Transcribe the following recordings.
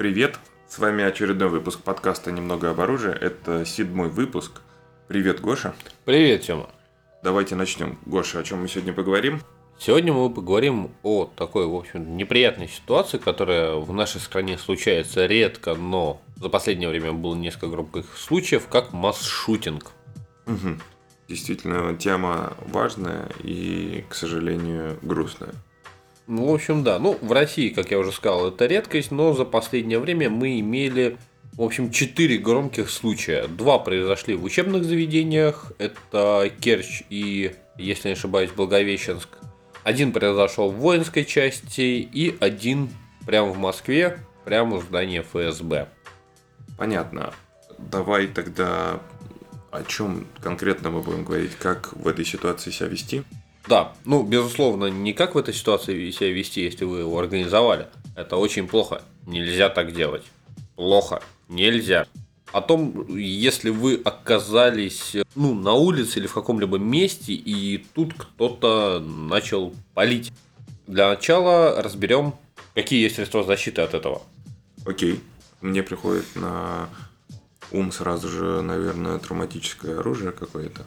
Привет! С вами очередной выпуск подкаста «Немного об оружии». Это седьмой выпуск. Привет, Гоша. Привет, Тёма. Давайте начнем. Гоша, о чем мы сегодня поговорим? Сегодня мы поговорим о такой, в общем, неприятной ситуации, которая в нашей стране случается редко, но за последнее время было несколько громких случаев, как масс-шутинг. Угу. Действительно, тема важная и, к сожалению, грустная. Ну, в общем, да. Ну, в России, как я уже сказал, это редкость, но за последнее время мы имели, в общем, четыре громких случая. Два произошли в учебных заведениях, это Керчь и, если не ошибаюсь, Благовещенск. Один произошел в воинской части и один прямо в Москве, прямо в здании ФСБ. Понятно. Давай тогда о чем конкретно мы будем говорить, как в этой ситуации себя вести? Да, ну, безусловно, не как в этой ситуации себя вести, если вы его организовали. Это очень плохо. Нельзя так делать. Плохо. Нельзя. О том, если вы оказались ну, на улице или в каком-либо месте, и тут кто-то начал палить. Для начала разберем, какие есть средства защиты от этого. Окей. Мне приходит на ум сразу же, наверное, травматическое оружие какое-то.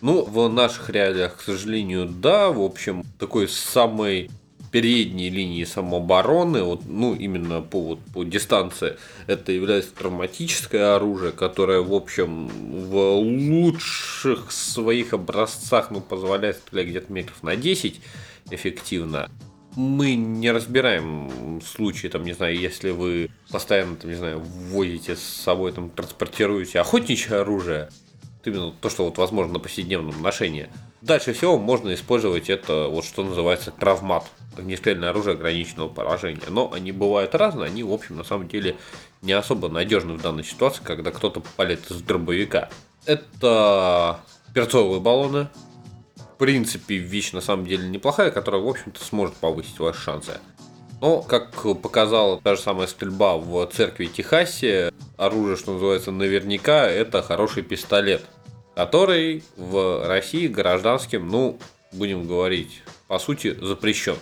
Ну, в наших реалиях, к сожалению, да. В общем, такой самой передней линии самообороны, вот, ну, именно по, вот, по дистанции, это является травматическое оружие, которое, в общем, в лучших своих образцах, ну, позволяет стрелять где-то метров на 10 эффективно. Мы не разбираем случаи, там, не знаю, если вы постоянно, там, не знаю, ввозите с собой, там, транспортируете охотничье оружие, именно то, что вот возможно на повседневном ношении. Дальше всего можно использовать это, вот что называется, травмат, огнестрельное оружие ограниченного поражения. Но они бывают разные, они, в общем, на самом деле не особо надежны в данной ситуации, когда кто-то палит из дробовика. Это перцовые баллоны. В принципе, вещь на самом деле неплохая, которая, в общем-то, сможет повысить ваши шансы. Но, как показала та же самая стрельба в церкви Техасе, оружие, что называется, наверняка это хороший пистолет, который в России гражданским, ну, будем говорить, по сути, запрещен.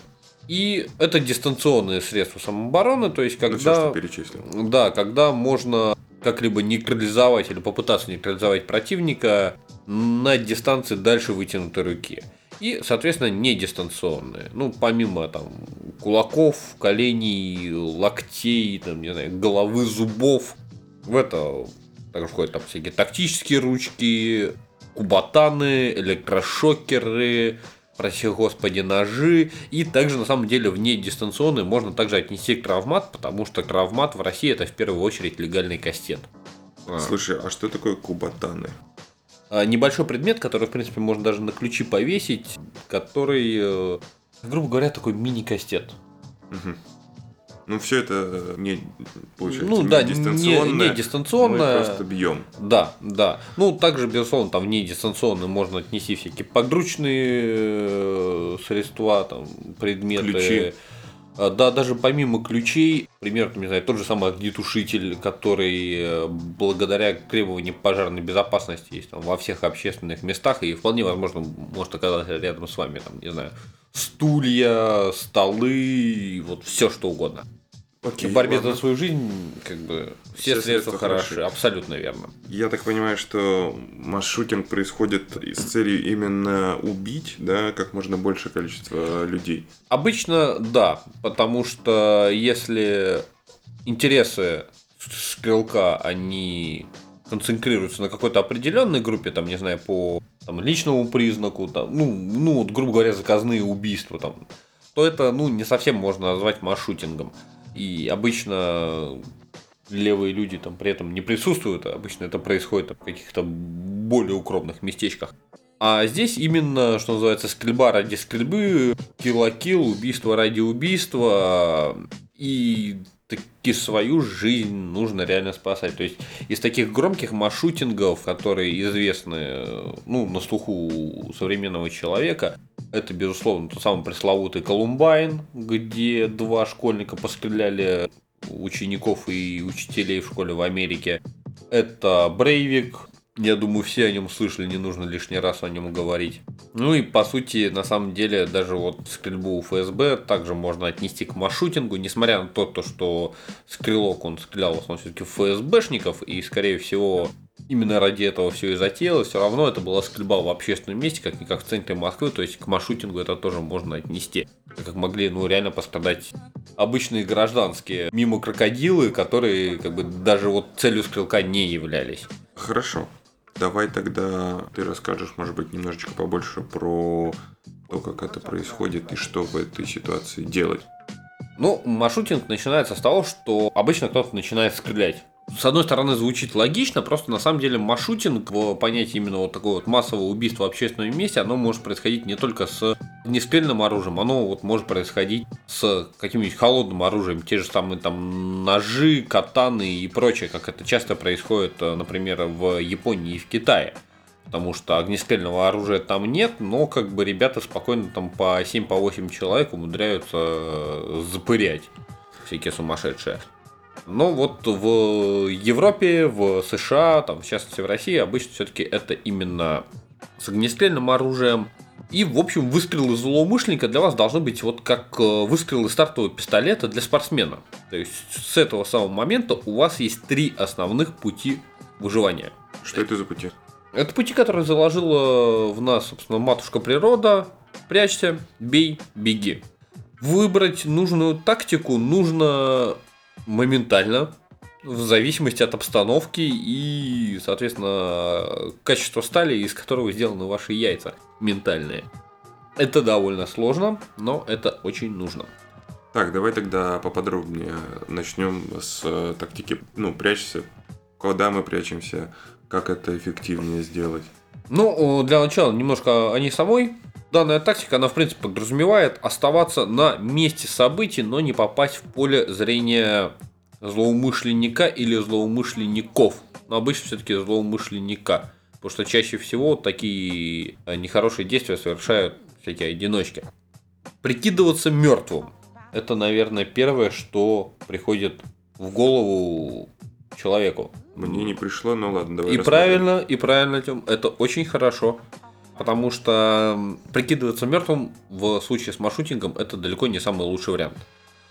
И это дистанционные средства самообороны, то есть когда... Ну, все, Да, когда можно как-либо нейтрализовать или попытаться нейтрализовать противника на дистанции дальше вытянутой руки и, соответственно, не дистанционные. Ну, помимо там кулаков, коленей, локтей, там, не знаю, головы, зубов. В это также входят там всякие тактические ручки, кубатаны, электрошокеры, прости господи, ножи. И также, на самом деле, вне дистанционные можно также отнести к травмат, потому что травмат в России это в первую очередь легальный кастет. Слушай, а что такое кубатаны? А, небольшой предмет, который, в принципе, можно даже на ключи повесить, который, э, грубо говоря, такой мини-кастет. Угу. Ну, все это не получается ну, не да, дистанционно. Не, не дистанционно. Мы просто бьем. Да, да. Ну, также, безусловно, там не дистанционно можно отнести всякие подручные э, средства, там, предметы. Ключи. А, да, даже помимо ключей, например, не знаю, тот же самый огнетушитель, который э, благодаря требованиям пожарной безопасности есть там, во всех общественных местах и вполне возможно может оказаться рядом с вами, там, не знаю, стулья, столы, вот все что угодно. Окей, в борьбе ладно. за свою жизнь, как бы, все, все средства, хороши, хороши, абсолютно верно. Я так понимаю, что масс-шутинг происходит с целью именно убить, да, как можно большее количество людей. Обычно да, потому что если интересы стрелка, они концентрируются на какой-то определенной группе, там, не знаю, по там, личному признаку, там, ну, ну, вот, грубо говоря, заказные убийства, там, то это, ну, не совсем можно назвать маршрутингом. И обычно левые люди там при этом не присутствуют, а обычно это происходит в каких-то более укромных местечках. А здесь именно, что называется, стрельба ради стрельбы, килл убийство ради убийства. И таки свою жизнь нужно реально спасать. То есть из таких громких маршрутингов, которые известны ну, на слуху современного человека, это, безусловно, тот самый пресловутый Колумбайн, где два школьника постреляли учеников и учителей в школе в Америке. Это Брейвик, Я думаю, все о нем слышали, не нужно лишний раз о нем говорить. Ну и по сути, на самом деле, даже вот стрельбу ФСБ также можно отнести к маршрутингу, несмотря на то, то что стрелок он стрелял в основном все-таки ФСБшников, и скорее всего именно ради этого все и затеялось, все равно это была стрельба в общественном месте, как никак в центре Москвы, то есть к маршрутингу это тоже можно отнести. Как могли, ну, реально пострадать обычные гражданские, мимо крокодилы, которые как бы даже вот целью стрелка не являлись. Хорошо. Давай тогда ты расскажешь, может быть, немножечко побольше про то, как это происходит и что в этой ситуации делать. Ну, маршрутинг начинается с того, что обычно кто-то начинает стрелять с одной стороны, звучит логично, просто на самом деле маршрутинг в понятии именно вот такого вот массового убийства в общественном месте, оно может происходить не только с нестрельным оружием, оно вот может происходить с каким-нибудь холодным оружием, те же самые там ножи, катаны и прочее, как это часто происходит, э, например, в Японии и в Китае. Потому что огнестрельного оружия там нет, но как бы ребята спокойно там по 7-8 по человек умудряются э, запырять всякие сумасшедшие. Но вот в Европе, в США, там, в частности в России, обычно все-таки это именно с огнестрельным оружием. И, в общем, выстрелы злоумышленника для вас должны быть вот как э, выстрелы стартового пистолета для спортсмена. То есть с этого самого момента у вас есть три основных пути выживания. Что это за пути? Это пути, которые заложила в нас, собственно, матушка природа. Прячься, бей, беги. Выбрать нужную тактику нужно моментально, в зависимости от обстановки и, соответственно, качества стали, из которого сделаны ваши яйца ментальные. Это довольно сложно, но это очень нужно. Так, давай тогда поподробнее начнем с тактики, ну, прячься, куда мы прячемся, как это эффективнее сделать. Ну, для начала немножко о ней самой. Данная тактика, она в принципе подразумевает оставаться на месте событий, но не попасть в поле зрения злоумышленника или злоумышленников. Но обычно все-таки злоумышленника. Потому что чаще всего такие э, нехорошие действия совершают всякие одиночки. Прикидываться мертвым. Это, наверное, первое, что приходит в голову человеку. Мне не пришло, но ладно, давай. И правильно, и правильно, Тем, это очень хорошо. Потому что прикидываться мертвым в случае с маршрутингом это далеко не самый лучший вариант.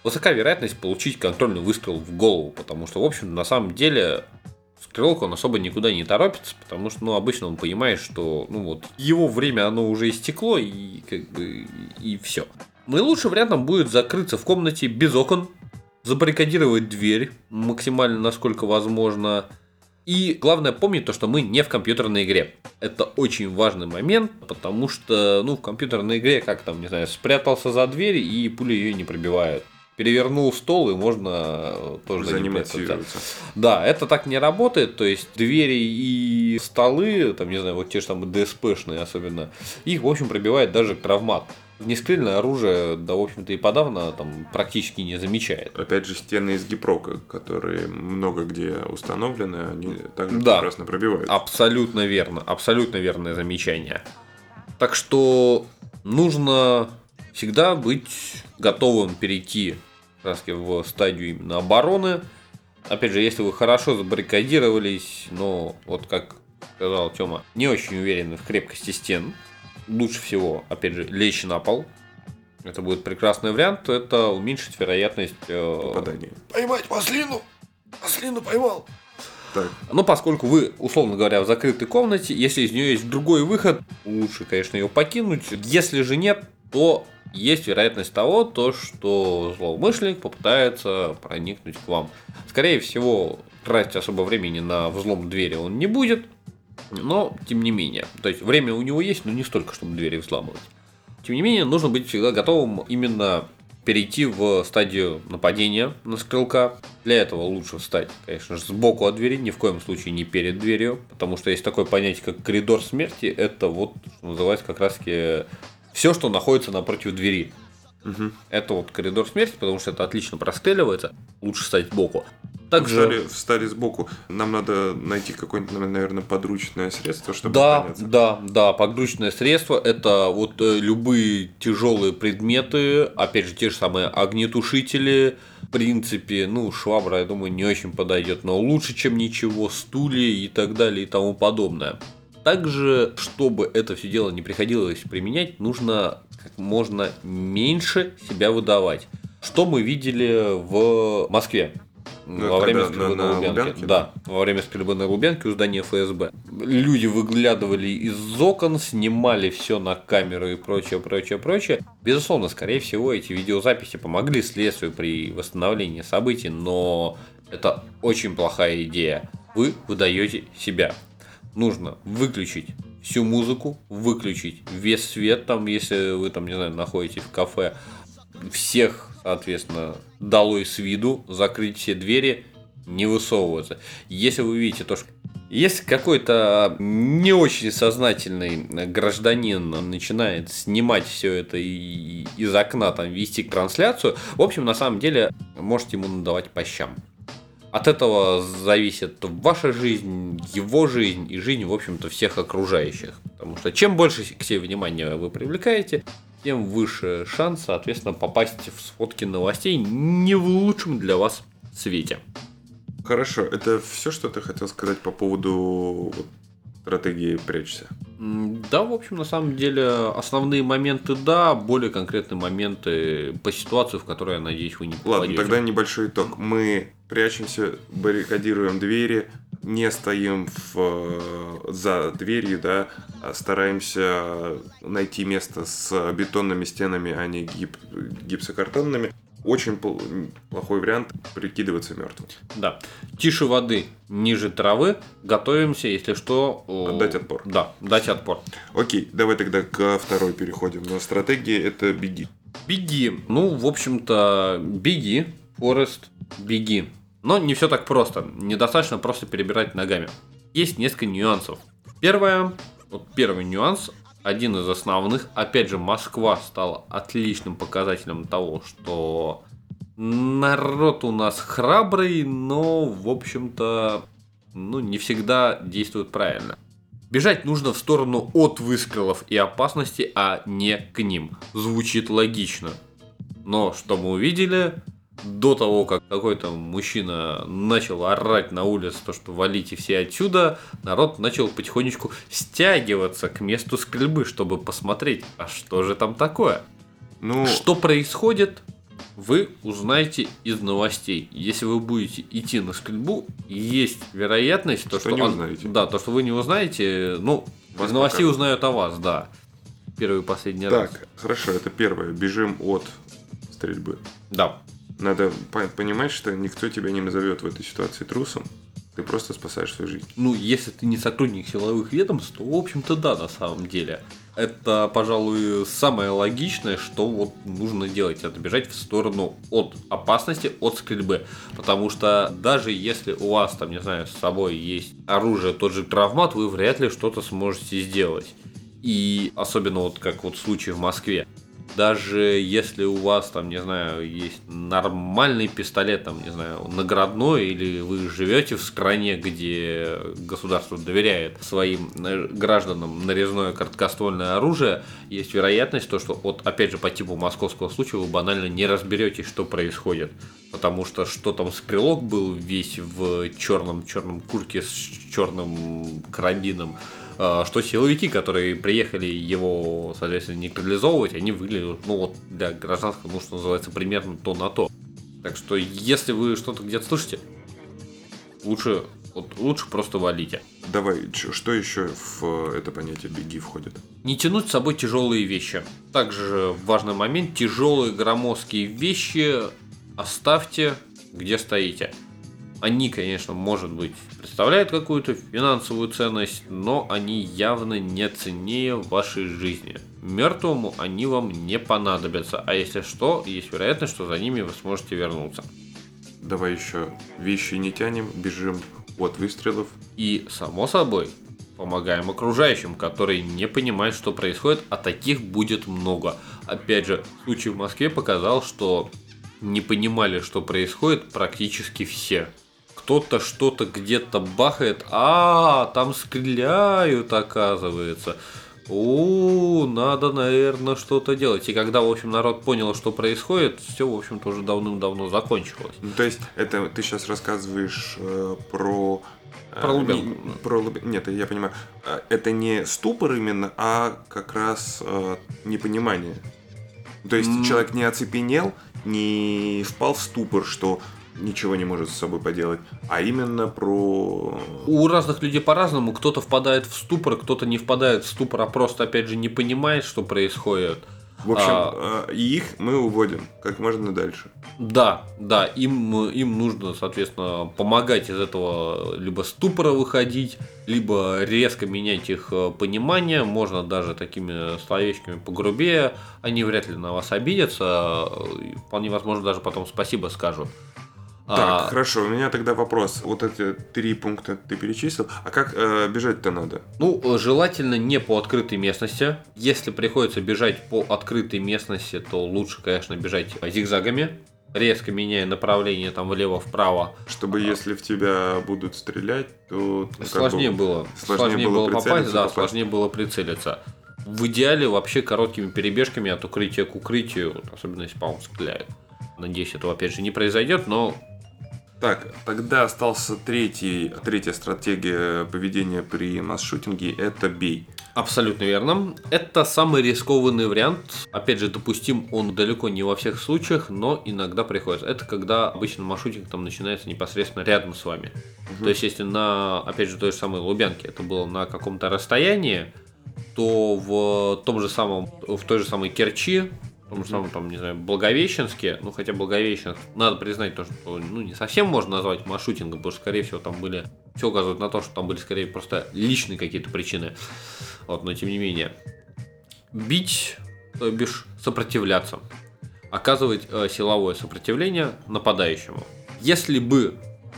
Высока вероятность получить контрольный выстрел в голову, потому что, в общем, на самом деле стрелок он особо никуда не торопится, потому что, ну, обычно он понимает, что, ну, вот, его время, оно уже истекло, и, как бы, и все. Наилучшим вариантом будет закрыться в комнате без окон, забаррикадировать дверь максимально, насколько возможно, и главное помнить то, что мы не в компьютерной игре. Это очень важный момент, потому что, ну, в компьютерной игре, как там, не знаю, спрятался за дверь и пули ее не пробивают. Перевернул стол, и можно тоже за ним Да, это так не работает. То есть двери и столы, там, не знаю, вот те же там ДСПшные особенно, их, в общем, пробивает даже травмат. Нестрельное оружие, да, в общем-то, и подавно там практически не замечает. Опять же, стены из гипрока, которые много где установлены, они также да, прекрасно пробивают. Абсолютно верно, абсолютно верное замечание. Так что нужно всегда быть готовым перейти краски в стадию именно обороны. Опять же, если вы хорошо забаррикадировались, но вот как сказал Тёма, не очень уверены в крепкости стен, лучше всего, опять же, лечь на пол. Это будет прекрасный вариант, это уменьшить вероятность э... попадания. Поймать маслину! Маслину поймал! Так. Но поскольку вы, условно говоря, в закрытой комнате, если из нее есть другой выход, лучше, конечно, ее покинуть. Если же нет, то есть вероятность того, то, что злоумышленник попытается проникнуть к вам. Скорее всего, тратить особо времени на взлом двери он не будет, но тем не менее. То есть время у него есть, но не столько, чтобы двери взламывать. Тем не менее, нужно быть всегда готовым именно перейти в стадию нападения на стрелка. Для этого лучше встать, конечно же, сбоку от двери, ни в коем случае не перед дверью, потому что есть такое понятие, как коридор смерти, это вот, что называется, как раз таки все, что находится напротив двери. Угу. Это вот коридор смерти, потому что это отлично простреливается. Лучше стать сбоку. Также... Встали, встали сбоку. Нам надо найти какое-нибудь, наверное, подручное средство, чтобы Да, поняться. да, да, подручное средство это вот э, любые тяжелые предметы, опять же, те же самые огнетушители, В принципе, ну, швабра, я думаю, не очень подойдет, но лучше, чем ничего, стулья и так далее и тому подобное. Также, чтобы это все дело не приходилось применять, нужно как можно меньше себя выдавать. Что мы видели в Москве? Ну, во время стрельбы на- на, на Лубянке. Лубянке, да, во время стрельбы на Лубянке у здания ФСБ. Люди выглядывали из окон, снимали все на камеру и прочее, прочее, прочее. Безусловно, скорее всего, эти видеозаписи помогли следствию при восстановлении событий, но это очень плохая идея. Вы выдаете себя. Нужно выключить всю музыку, выключить весь свет, там, если вы там, не знаю, находитесь в кафе, всех, соответственно, долой с виду, закрыть все двери, не высовываться. Если вы видите то, что если какой-то не очень сознательный гражданин начинает снимать все это и из окна там вести трансляцию, в общем, на самом деле, можете ему надавать по щам. От этого зависит ваша жизнь, его жизнь и жизнь, в общем-то, всех окружающих. Потому что чем больше к себе внимания вы привлекаете, тем выше шанс, соответственно, попасть в сводки новостей не в лучшем для вас свете. Хорошо, это все, что ты хотел сказать по поводу стратегии прячься. Да, в общем, на самом деле, основные моменты, да, более конкретные моменты по ситуации, в которой, я надеюсь, вы не Ладно, попадете. тогда небольшой итог. Мы прячемся, баррикадируем двери, не стоим в, за дверью, да, а стараемся найти место с бетонными стенами, а не гип- гипсокартонными. Очень пл- плохой вариант прикидываться мертвым. Да. Тише воды, ниже травы. Готовимся, если что... Отдать отпор. Да, дать отпор. Окей, давай тогда к второй переходим. Но стратегия это беги. Беги. Ну, в общем-то, беги, Форест, беги. Но не все так просто. Недостаточно просто перебирать ногами. Есть несколько нюансов. Первое, вот первый нюанс, один из основных. Опять же, Москва стала отличным показателем того, что народ у нас храбрый, но, в общем-то, ну, не всегда действует правильно. Бежать нужно в сторону от выстрелов и опасности, а не к ним. Звучит логично. Но что мы увидели, до того, как какой-то мужчина начал орать на улице, то, что валите все отсюда, народ начал потихонечку стягиваться к месту стрельбы, чтобы посмотреть, а что же там такое. Ну, Что происходит, вы узнаете из новостей. Если вы будете идти на стрельбу, есть вероятность, то, Что не он- узнаете. Да, то, что вы не узнаете, ну, Вас из новостей покажут. узнают о вас, да. Первый и последний раз. так, хорошо, это первое. Бежим от стрельбы. Да. Надо по- понимать, что никто тебя не назовет в этой ситуации трусом. Ты просто спасаешь свою жизнь. Ну, если ты не сотрудник силовых ведомств, то, в общем-то, да, на самом деле. Это, пожалуй, самое логичное, что вот нужно делать. Это бежать в сторону от опасности, от стрельбы. Потому что даже если у вас, там, не знаю, с собой есть оружие, тот же травмат, вы вряд ли что-то сможете сделать. И особенно вот как вот случай в Москве. Даже если у вас там, не знаю, есть нормальный пистолет, там, не знаю, наградной, или вы живете в стране, где государство доверяет своим э, гражданам нарезное короткоствольное оружие, есть вероятность, то, что вот опять же по типу московского случая вы банально не разберетесь, что происходит. Потому что что там стрелок был весь в черном черном куртке с черным карабином, что силовики, которые приехали его, соответственно, нейтрализовывать, они выглядят, ну вот для гражданского, ну что называется, примерно то на то. Так что если вы что-то где-то слышите, лучше, вот, лучше просто валите. Давай, что еще в это понятие беги входит? Не тянуть с собой тяжелые вещи. Также важный момент, тяжелые громоздкие вещи оставьте где стоите. Они, конечно, может быть, представляют какую-то финансовую ценность, но они явно не ценнее вашей жизни. Мертвому они вам не понадобятся, а если что, есть вероятность, что за ними вы сможете вернуться. Давай еще вещи не тянем, бежим от выстрелов. И, само собой, помогаем окружающим, которые не понимают, что происходит, а таких будет много. Опять же, случай в Москве показал, что не понимали, что происходит практически все. Кто-то что-то где-то бахает, а там стреляют, оказывается. у, надо, наверное, что-то делать. И когда, в общем, народ понял, что происходит, все, в общем-то, уже давным-давно закончилось. Ну, то есть, это ты сейчас рассказываешь э, про... э, Про Лубянку. не- про Лубя- Нет, я понимаю. Э, Это не ступор именно, а как раз э, непонимание. То есть, М. человек не оцепенел, не впал в ступор, что ничего не может с собой поделать, а именно про... У разных людей по-разному. Кто-то впадает в ступор, кто-то не впадает в ступор, а просто, опять же, не понимает, что происходит. В общем, А. э, их мы уводим как можно дальше. Да, да, им, им нужно, соответственно, помогать из этого либо ступора выходить, либо резко менять их э, понимание, можно даже такими словечками погрубее, они вряд ли на вас обидятся, э, вполне возможно даже потом спасибо скажут. Так, А, хорошо, у меня тогда вопрос. Вот эти три пункта ты перечислил. А как э, бежать-то надо? Ну, э, желательно не по открытой местности. Если приходится бежать по открытой местности, то лучше, конечно, бежать зигзагами, резко меняя направление там влево-вправо. Чтобы если в тебя будут стрелять, то... Сложнее бы, было. сложнее Сложнее, было было, попасть, да, попасть. сложнее было прицелиться. В идеале вообще короткими перебежками от укрытия к укрытию, особенно если по вам стреляют. Надеюсь, этого опять же не произойдет, но Так, тогда остался третий, третья стратегия поведения при масс-шутинге – это бей. абсолютно верно. Это самый рискованный вариант. Опять же, допустим, он далеко не во всех случаях, но иногда приходится. Это когда обычно маршрутинг там начинается непосредственно рядом с вами. То есть, если на, опять же, той же самой Лубянке это было на каком-то расстоянии, то в том же самом, в той же самой Керчи, том же самом, там, не знаю, Благовещенске, ну, хотя Благовещенск, надо признать то, что, ну, не совсем можно назвать маршрутингом, потому что, скорее всего, там были, все указывает на то, что там были, скорее, просто личные какие-то причины, вот, но тем не менее. Бить, то бишь сопротивляться, оказывать э, силовое сопротивление нападающему. Если бы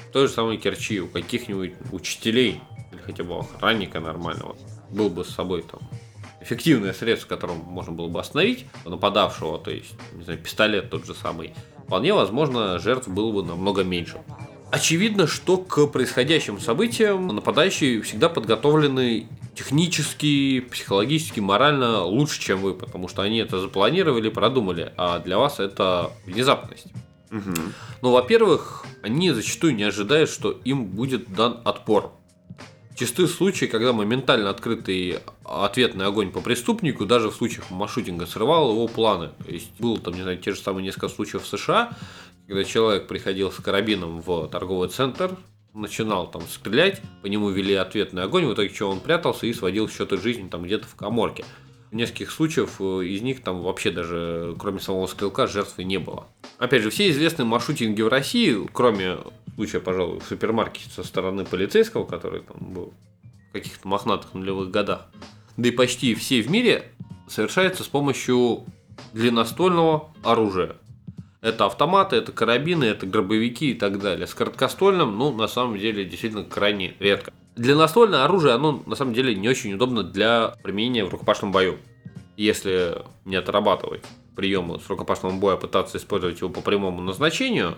в той же самой Керчи у каких-нибудь учителей или хотя бы охранника нормального был бы с собой там эффективное средство, которым можно было бы остановить нападавшего, то есть, не знаю, пистолет тот же самый, вполне возможно, жертв было бы намного меньше. Очевидно, что к происходящим событиям нападающие всегда подготовлены технически, психологически, морально лучше, чем вы, потому что они это запланировали, продумали, а для вас это внезапность. Мгм. Ну, во-первых, они зачастую не ожидают, что им будет дан отпор. Чистые случаи, когда моментально открытый ответный огонь по преступнику, даже в случаях маршрутинга, срывал его планы. То есть было там, не знаю, те же самые несколько случаев в США, когда человек приходил с карабином в торговый центр, начинал там стрелять, по нему вели ответный огонь, в итоге чего он прятался и сводил счеты жизни там где-то в коморке. В нескольких случаев э, из них там вообще даже, кроме самого стрелка, жертвы не было. Опять же, все известные маршрутинги в России, кроме случая, пожалуй, в супермаркете со стороны полицейского, который там был в каких-то мохнатых нулевых годах, да и почти все в мире совершаются с помощью длинноствольного оружия. Это автоматы, это карабины, это гробовики и так далее. С короткоствольным, ну, на самом деле, действительно крайне редко. Длинноствольное оружие, оно на самом деле не очень удобно для применения в рукопашном бою. Если не отрабатывать приемы с рукопашного боя, пытаться использовать его по прямому назначению,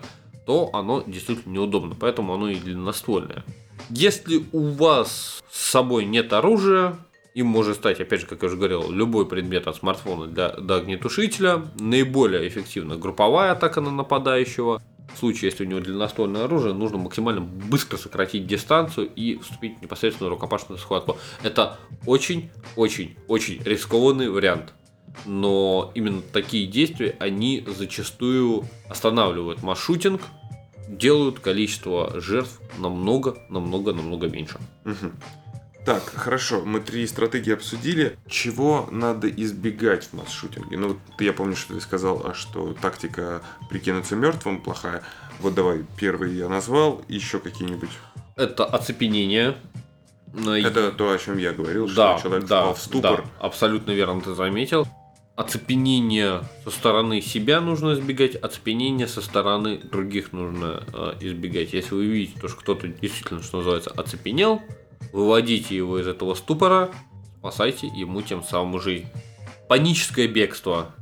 то оно действительно неудобно, поэтому оно и длинноствольное. Если у вас с собой нет оружия, им может стать, опять же, как я уже говорил, любой предмет от смартфона для, до огнетушителя. Наиболее эффективна групповая атака на нападающего. В случае, если у него длинноствольное оружие, нужно максимально быстро сократить дистанцию и вступить в непосредственную рукопашную схватку. Это очень-очень-очень рискованный вариант. Но именно такие действия, они зачастую останавливают маршрутинг, делают количество жертв намного, намного, намного меньше. Мгм. Так, хорошо, мы три стратегии обсудили. Чего надо избегать в масс-шутинге? Ну, я помню, что ты сказал, а что тактика прикинуться мертвым плохая. Вот давай, первый я назвал, еще какие-нибудь. Это оцепенение. И- Это то, о чем я говорил, да, что человек да, впал в ступор. да, абсолютно верно ты заметил. Оцепенение со стороны себя нужно избегать, оцепенение со стороны других нужно э, избегать. Если вы видите, то, что кто-то действительно, что называется, оцепенел, выводите его из этого ступора, спасайте ему тем самым жизнь. Паническое бегство.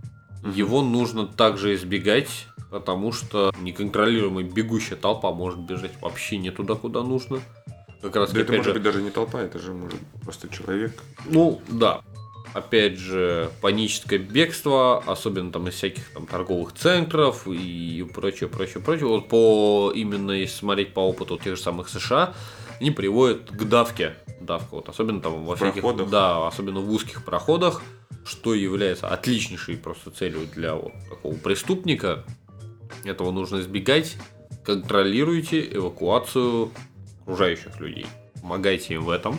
Его нужно также избегать, потому что неконтролируемая бегущая толпа может бежать вообще не туда, куда нужно. Как раз Да это может же, быть даже не толпа, это же может быть просто человек. ну, да. Опять же, паническое бегство, особенно там из всяких там торговых центров и прочее, прочее, прочее. Вот по именно если смотреть по опыту тех же самых США, они приводят к давке. Давка, вот особенно там во всяких, Проходах. да, особенно в узких проходах, что является отличнейшей просто целью для вот такого преступника. Этого нужно избегать. Контролируйте эвакуацию окружающих людей. Помогайте им в этом.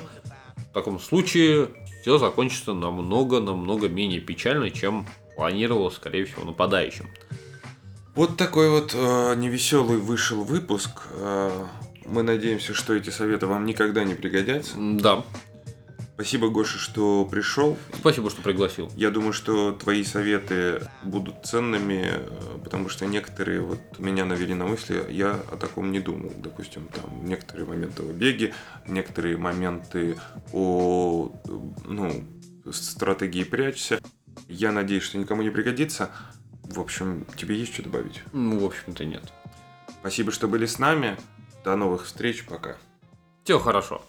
В таком случае все закончится намного-намного менее печально, чем планировалось, скорее всего, нападающим. Вот такой вот э, невеселый вышел выпуск. Э, мы надеемся, что эти советы вам никогда не пригодятся. Да, Спасибо, Гоша, что пришел. спасибо, что пригласил. Я думаю, что твои советы будут ценными, э, потому что некоторые вот меня навели на мысли, я о таком не думал. Допустим, там некоторые моменты о беге, некоторые моменты о ну, стратегии прячься. Я надеюсь, что никому не пригодится. В общем, тебе есть что добавить? Ну, в общем-то, нет. Спасибо, что были с нами. До новых встреч. Пока. Все хорошо.